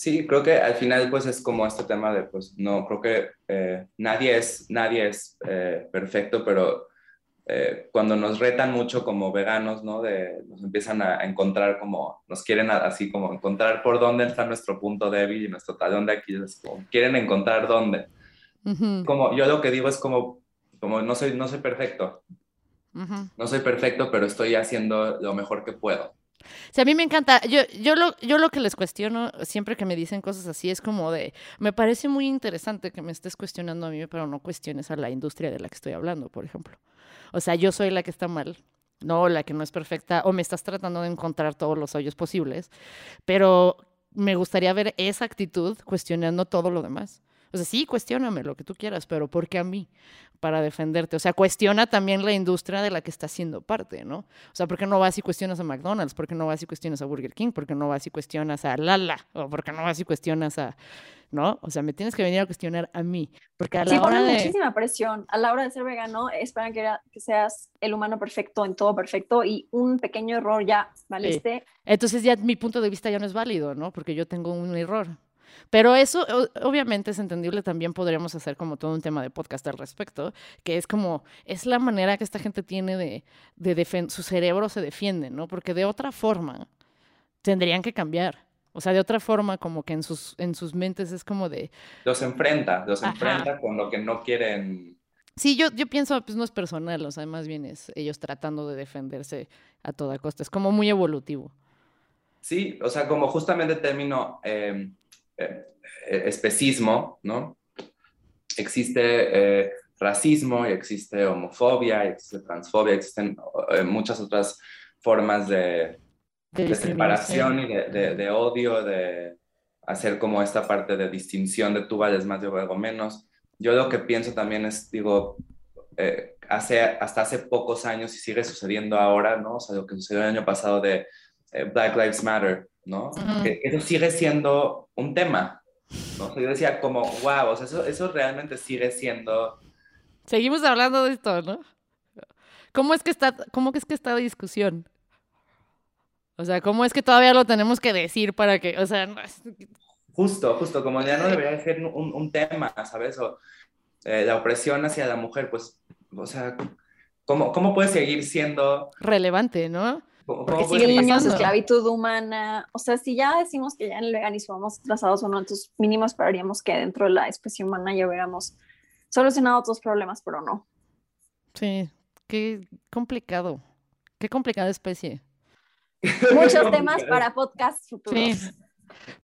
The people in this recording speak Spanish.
Sí, creo que al final pues es como este tema de pues no, creo que eh, nadie es, nadie es eh, perfecto, pero eh, cuando nos retan mucho como veganos, ¿no? De, nos empiezan a, encontrar como, nos quieren así como encontrar por dónde está nuestro punto débil y nuestro talón de aquí, quieren encontrar dónde. Como yo lo que digo es como, como no soy, no soy perfecto, no soy perfecto, pero estoy haciendo lo mejor que puedo. Sí, a mí me encanta. Yo, yo, lo, yo lo que les cuestiono siempre que me dicen cosas así es como de, me parece muy interesante que me estés cuestionando a mí, pero no cuestiones a la industria de la que estoy hablando, por ejemplo. O sea, yo soy la que está mal, no la que no es perfecta, o me estás tratando de encontrar todos los hoyos posibles, pero me gustaría ver esa actitud cuestionando todo lo demás. O sea, sí, cuestióname lo que tú quieras, pero ¿por qué a mí? Para defenderte. O sea, cuestiona también la industria de la que está siendo parte, ¿no? O sea, ¿por qué no vas y cuestionas a McDonald's? ¿Por qué no vas y cuestionas a Burger King? ¿Por qué no vas y cuestionas a Lala? ¿O por qué no vas y cuestionas a... ¿no? O sea, me tienes que venir a cuestionar a mí. Porque a la sí, hora de... muchísima presión. A la hora de ser vegano, esperan que, que, seas el humano perfecto en todo perfecto y un pequeño error ya, ¿valiste? Entonces ya mi punto de vista ya no es válido, ¿no? Porque yo tengo un error. Pero eso obviamente es entendible, también podríamos hacer como todo un tema de podcast al respecto, que es como, es la manera que esta gente tiene de, de su cerebro se defiende, ¿no? Porque de otra forma tendrían que cambiar. O sea, de otra forma, como que en sus, en sus mentes es como de... Los enfrenta, los enfrenta con lo que no quieren. Sí, yo, yo pienso, pues no es personal, o sea, más bien es ellos tratando de defenderse a toda costa. Es como muy evolutivo. Sí, o sea, como justamente el término em, eh, especismo, ¿no? Existe eh, racismo, y existe homofobia, existe transfobia, existen eh, muchas otras formas de, separación y de, odio, de hacer como esta parte de distinción de tú vales más, yo valgo menos. Yo lo que pienso también es, digo, hace, hasta hace pocos años y sigue sucediendo ahora, ¿no? O sea, lo que sucedió el año pasado de Black Lives Matter, ¿no? que eso sigue siendo un tema, ¿no? yo decía como, wow, o sea, eso, eso realmente sigue siendo... Seguimos hablando de esto, ¿no? ¿Cómo es que está, cómo es que está de discusión? O sea, ¿cómo es que todavía lo tenemos que decir para que, o sea... Justo, justo, como ya no debería ser un, un tema, ¿sabes? O eh, la opresión hacia la mujer, pues, o sea, ¿cómo, ¿cómo puede seguir siendo... Relevante, ¿no? Porque sigue pasando esclavitud humana. O sea, si ya decimos que ya en el veganismo vamos trazados o no, entonces mínimo esperaríamos que dentro de la especie humana ya hubiéramos solucionado otros problemas, pero no. Sí, qué complicado. Qué complicada especie. Muchos temas para podcasts futuros. Sí.